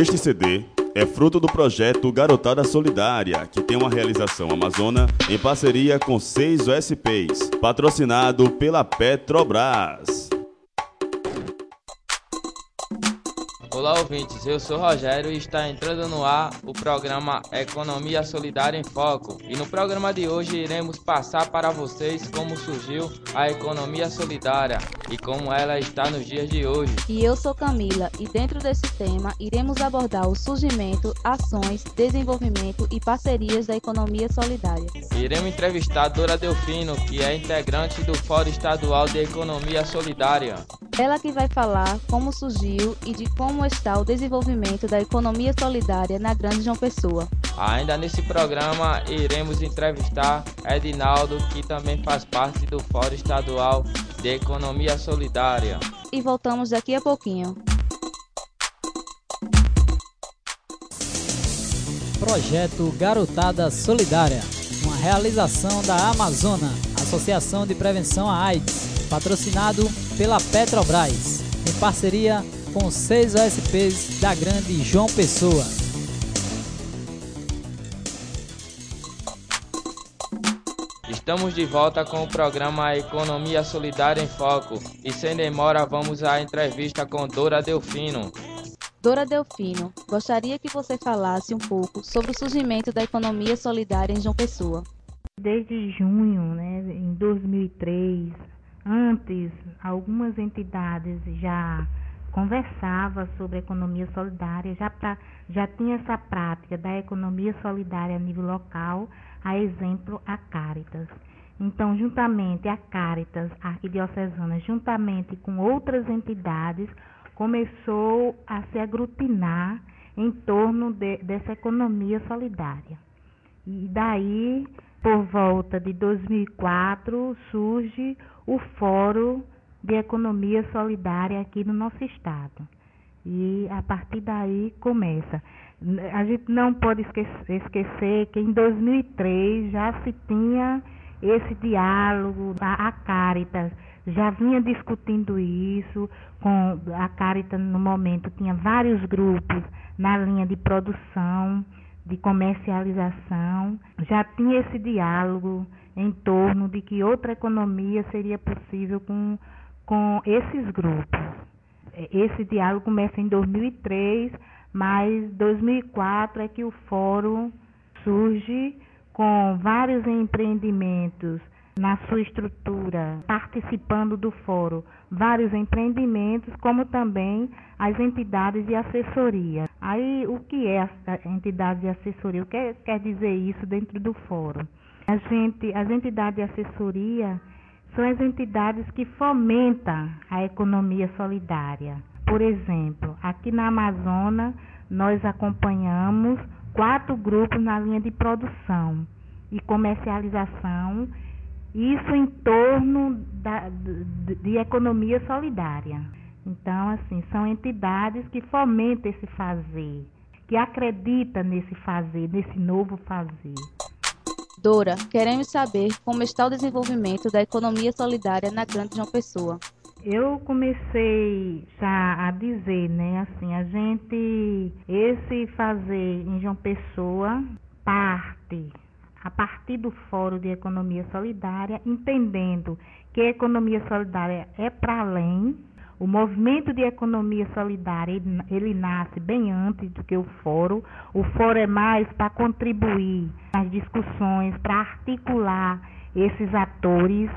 Este CD é fruto do projeto Garotada Solidária, que tem uma realização amazona em parceria com seis OSPs, patrocinado pela Petrobras. Olá, ouvintes. Eu sou Rogério e está entrando no ar o programa Economia Solidária em Foco. E no programa de hoje iremos passar para vocês como surgiu a economia solidária e como ela está nos dias de hoje. E eu sou Camila e dentro desse tema iremos abordar o surgimento, ações, desenvolvimento e parcerias da economia solidária. Iremos entrevistar Dora Delfino, que é integrante do Fórum Estadual de Economia Solidária. Ela que vai falar como surgiu e de como está o desenvolvimento da economia solidária na Grande João Pessoa. Ainda nesse programa iremos entrevistar Edinaldo, que também faz parte do Fórum Estadual de Economia Solidária. E voltamos daqui a pouquinho. Projeto Garotada Solidária, uma realização da Amazona, Associação de Prevenção à AIDS, patrocinado pela Petrobras, em parceria com seis OSPs da Grande João Pessoa. Estamos de volta com o programa Economia Solidária em Foco e sem demora vamos à entrevista com Dora Delfino. Dora Delfino, gostaria que você falasse um pouco sobre o surgimento da economia solidária em João Pessoa. Desde junho, né, em 2003, antes algumas entidades já conversava sobre economia solidária, já, pra, já tinha essa prática da economia solidária a nível local, a exemplo a Caritas. Então, juntamente a Caritas Arquidiocesana, juntamente com outras entidades, começou a se aglutinar em torno de, dessa economia solidária. E daí, por volta de 2004, surge o Fórum de Economia Solidária aqui no nosso estado. E a partir daí começa. A gente não pode esquecer, que em 2003 já se tinha esse diálogo, a Caritas já vinha discutindo isso, com a Caritas no momento tinha vários grupos na linha de produção, de comercialização, já tinha esse diálogo em torno de que outra economia seria possível com, com esses grupos. Esse diálogo começa em 2003, mas 2004 é que o fórum surge com vários empreendimentos na sua estrutura, participando do fórum, vários empreendimentos, como também as entidades de assessoria. Aí, o que é a entidade de assessoria? O que quer dizer isso dentro do fórum? A gente, as entidades de assessoria são as entidades que fomentam a economia solidária. Por exemplo, aqui na Amazônia, nós acompanhamos quatro grupos na linha de produção e comercialização, isso em torno da, de, de economia solidária. Então, assim, são entidades que fomentam esse fazer, que acreditam nesse fazer, nesse novo fazer. Dora, queremos saber como está o desenvolvimento da economia solidária na Grande João Pessoa. Eu comecei já a dizer, né, assim, a gente, esse fazer em João Pessoa parte a partir do Fórum de Economia Solidária, entendendo que a economia solidária é para além. O movimento de economia solidária ele, ele, nasce bem antes do que o fórum. O fórum é mais para contribuir nas discussões, para articular esses atores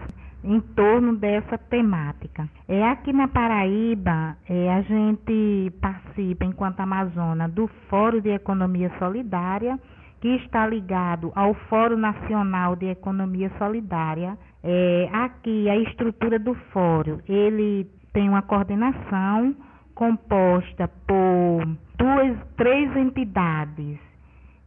em torno dessa temática. É aqui na Paraíba, é, a gente participa enquanto Amazônia do Fórum de Economia Solidária que está ligado ao Fórum Nacional de Economia Solidária. É, aqui a estrutura do fórum, ele tem uma coordenação composta por duas, três entidades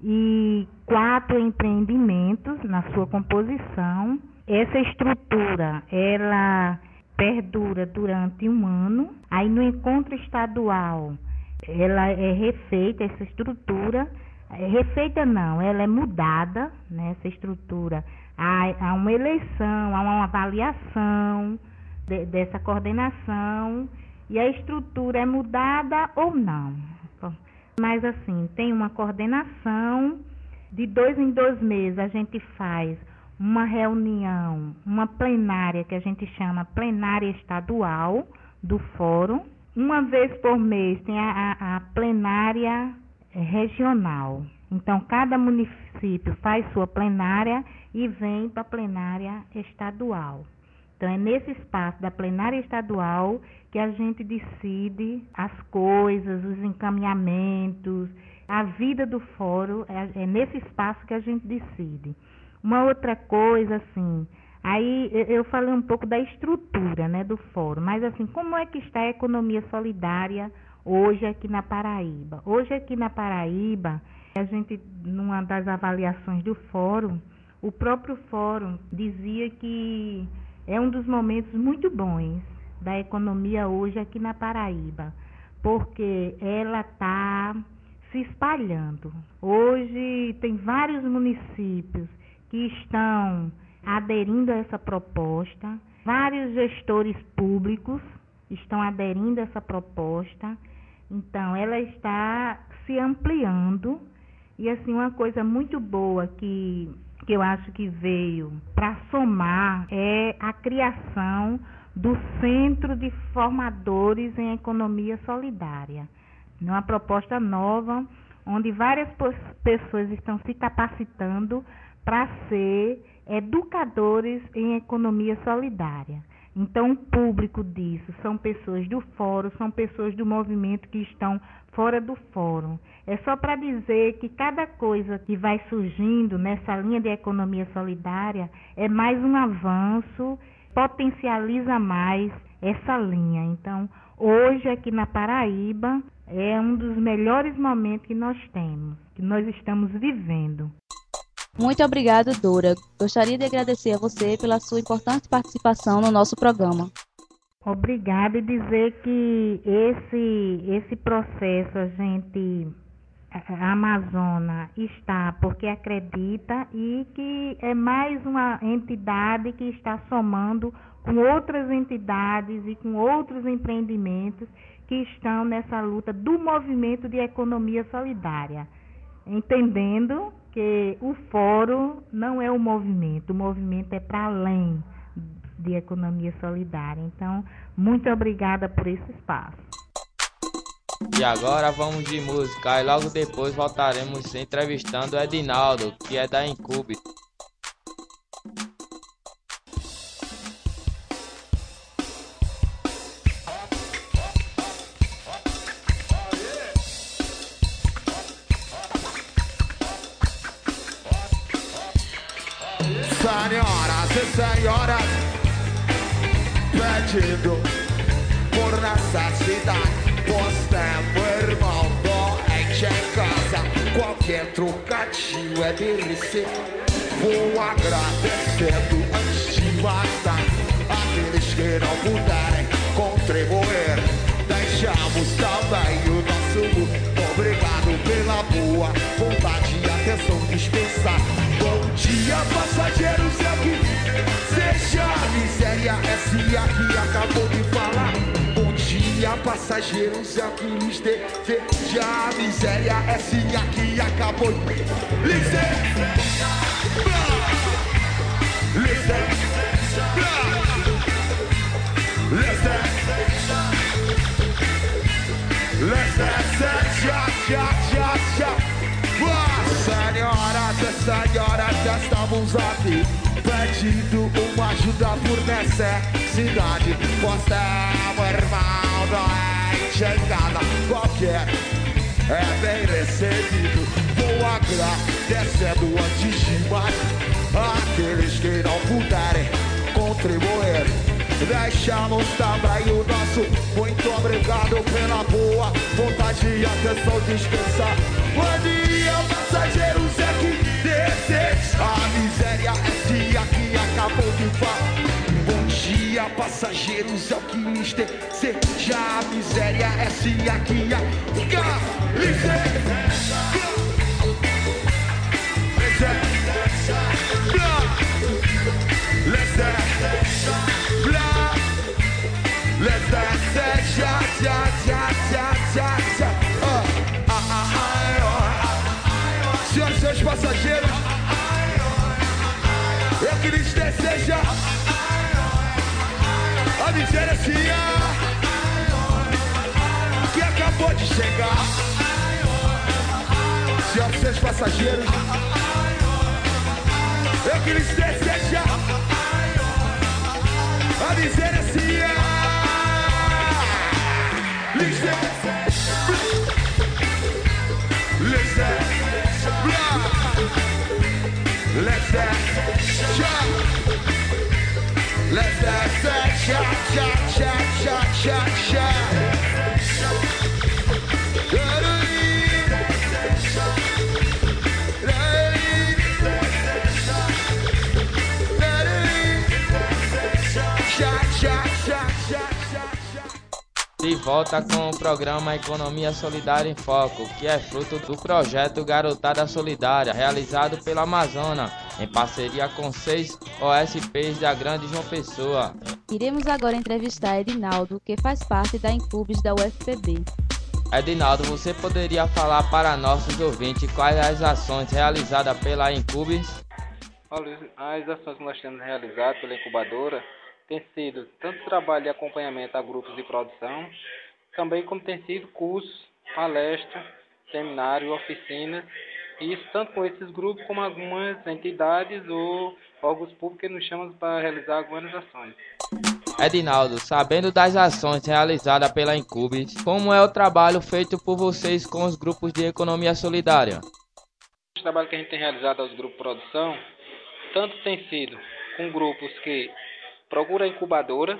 e quatro empreendimentos na sua composição. Essa estrutura, ela perdura durante um ano. Aí no encontro estadual, ela é refeita essa estrutura é, refeita não, ela é mudada, né, essa estrutura. Há, há uma eleição, há uma avaliação de, dessa coordenação e a estrutura é mudada ou não. Mas assim, tem uma coordenação de dois em dois meses a gente faz uma reunião, uma plenária que a gente chama plenária estadual do fórum. Uma vez por mês tem a, a, a plenária regional. Então, cada município faz sua plenária e vem para a plenária estadual. Então, é nesse espaço da plenária estadual que a gente decide as coisas, os encaminhamentos, a vida do fórum, é, é nesse espaço que a gente decide. Uma outra coisa, assim, aí eu falei um pouco da estrutura né, do fórum, mas assim, como é que está a economia solidária hoje aqui na Paraíba? Hoje aqui na Paraíba, a gente, numa das avaliações do fórum, o próprio fórum dizia que é um dos momentos muito bons da economia hoje aqui na Paraíba, porque ela está se espalhando. Hoje tem vários municípios que estão aderindo a essa proposta, vários gestores públicos estão aderindo a essa proposta. Então, ela está se ampliando e assim uma coisa muito boa que que eu acho que veio para somar é a criação do Centro de Formadores em Economia Solidária. Uma proposta nova, onde várias pessoas estão se capacitando para ser educadores em economia solidária. Então, o público disso são pessoas do fórum, são pessoas do movimento que estão fora do fórum. É só para dizer que cada coisa que vai surgindo nessa linha de economia solidária é mais um avanço, potencializa mais essa linha. Então, hoje aqui na Paraíba é um dos melhores momentos que nós temos, que nós estamos vivendo. Muito obrigado, Dora. Gostaria de agradecer a você pela sua importante participação no nosso programa. Obrigada e dizer que esse, esse processo a gente, a Amazônia está porque acredita e que é mais uma entidade que está somando com outras entidades e com outros empreendimentos que estão nessa luta do movimento de economia solidária, entendendo que o fórum não é o movimento, o movimento é para além de economia solidária. Então, muito obrigada por esse espaço. E agora vamos de música e logo depois voltaremos entrevistando o Edinaldo, que é da Incube. Por necessidade. Pois temos irmão doente em casa. Qualquer trocadilho é delícia. Vou agradecendo antes de matar aqueles que não puderem contribuir. Deixamos também o nosso obrigado pela boa vontade e atenção. Bom passageiros, é o que lhes a miséria, essa que acabou de. Licença! Licença! Licença! Já, já, já, já. Senhoras e senhoras, estamos aqui pedindo uma ajuda por necessidade. Você é um irmão doente em casa qualquer, é bem recebido. Vou agradecendo antes de mais aqueles que não puderem contribuir. Deixamos também o nosso muito obrigado pela boa vontade e atenção descansar. Bom dia, Bom dia, passageiros, é que lhes deseja a miséria é se aqui acabou de chegar. Senhoras e seus passageiros, eu que lhes desejo a assim. Listen, listen, let's dance, volta com o programa Economia Solidária em Foco, que é fruto do projeto Garotada Solidária, realizado pela Amazônia, em parceria com seis OSPs da Grande João Pessoa. Iremos agora entrevistar Edinaldo, que faz parte da Incubes da UFPB. Edinaldo, você poderia falar para nossos ouvintes quais as ações realizadas pela Incubes? Olha, as ações que nós temos realizado pela incubadora tem sido tanto trabalho de acompanhamento a grupos de produção, também como tem sido cursos, palestras, seminários, oficinas, e isso tanto com esses grupos como algumas entidades ou órgãos públicos que nos chamam para realizar algumas ações. Edinaldo, sabendo das ações realizadas pela Incubes, como é o trabalho feito por vocês com os grupos de economia solidária? O trabalho que a gente tem realizado aos grupos de produção, tanto tem sido com grupos que procuram a incubadora,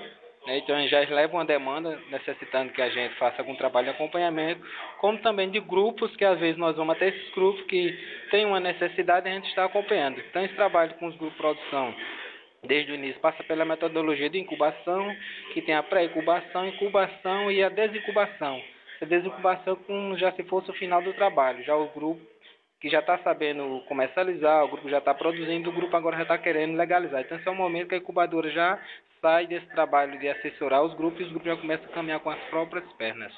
né, então já levam uma demanda necessitando que a gente faça algum trabalho de acompanhamento, como também de grupos que às vezes nós vamos até esses grupos que têm uma necessidade e a gente está acompanhando. Então esse trabalho com os grupos de produção desde o início passa pela metodologia de incubação, que tem a pré-incubação, incubação e a desincubação. A desincubação como já se fosse o final do trabalho, já o grupo que já está sabendo comercializar, o grupo já está produzindo, o grupo agora já está querendo legalizar. Então esse é o momento que a incubadora já sai desse trabalho de assessorar os grupos e os grupos já começam a caminhar com as próprias pernas.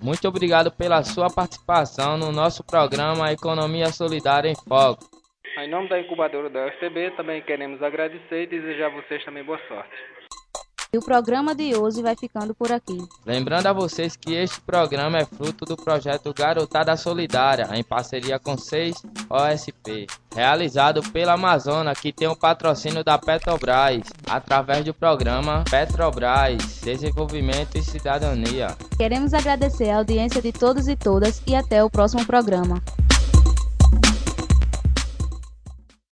Muito obrigado pela sua participação no nosso programa Economia Solidária em Foco. Em nome da incubadora da UFTB, também queremos agradecer e desejar a vocês também boa sorte. E o programa de hoje vai ficando por aqui. Lembrando a vocês que este programa é fruto do projeto Garotada Solidária, em parceria com seis OSP, realizado pela Amazônia, que tem o patrocínio da Petrobras, através do programa Petrobras Desenvolvimento e Cidadania. Queremos agradecer a audiência de todos e todas e até o próximo programa.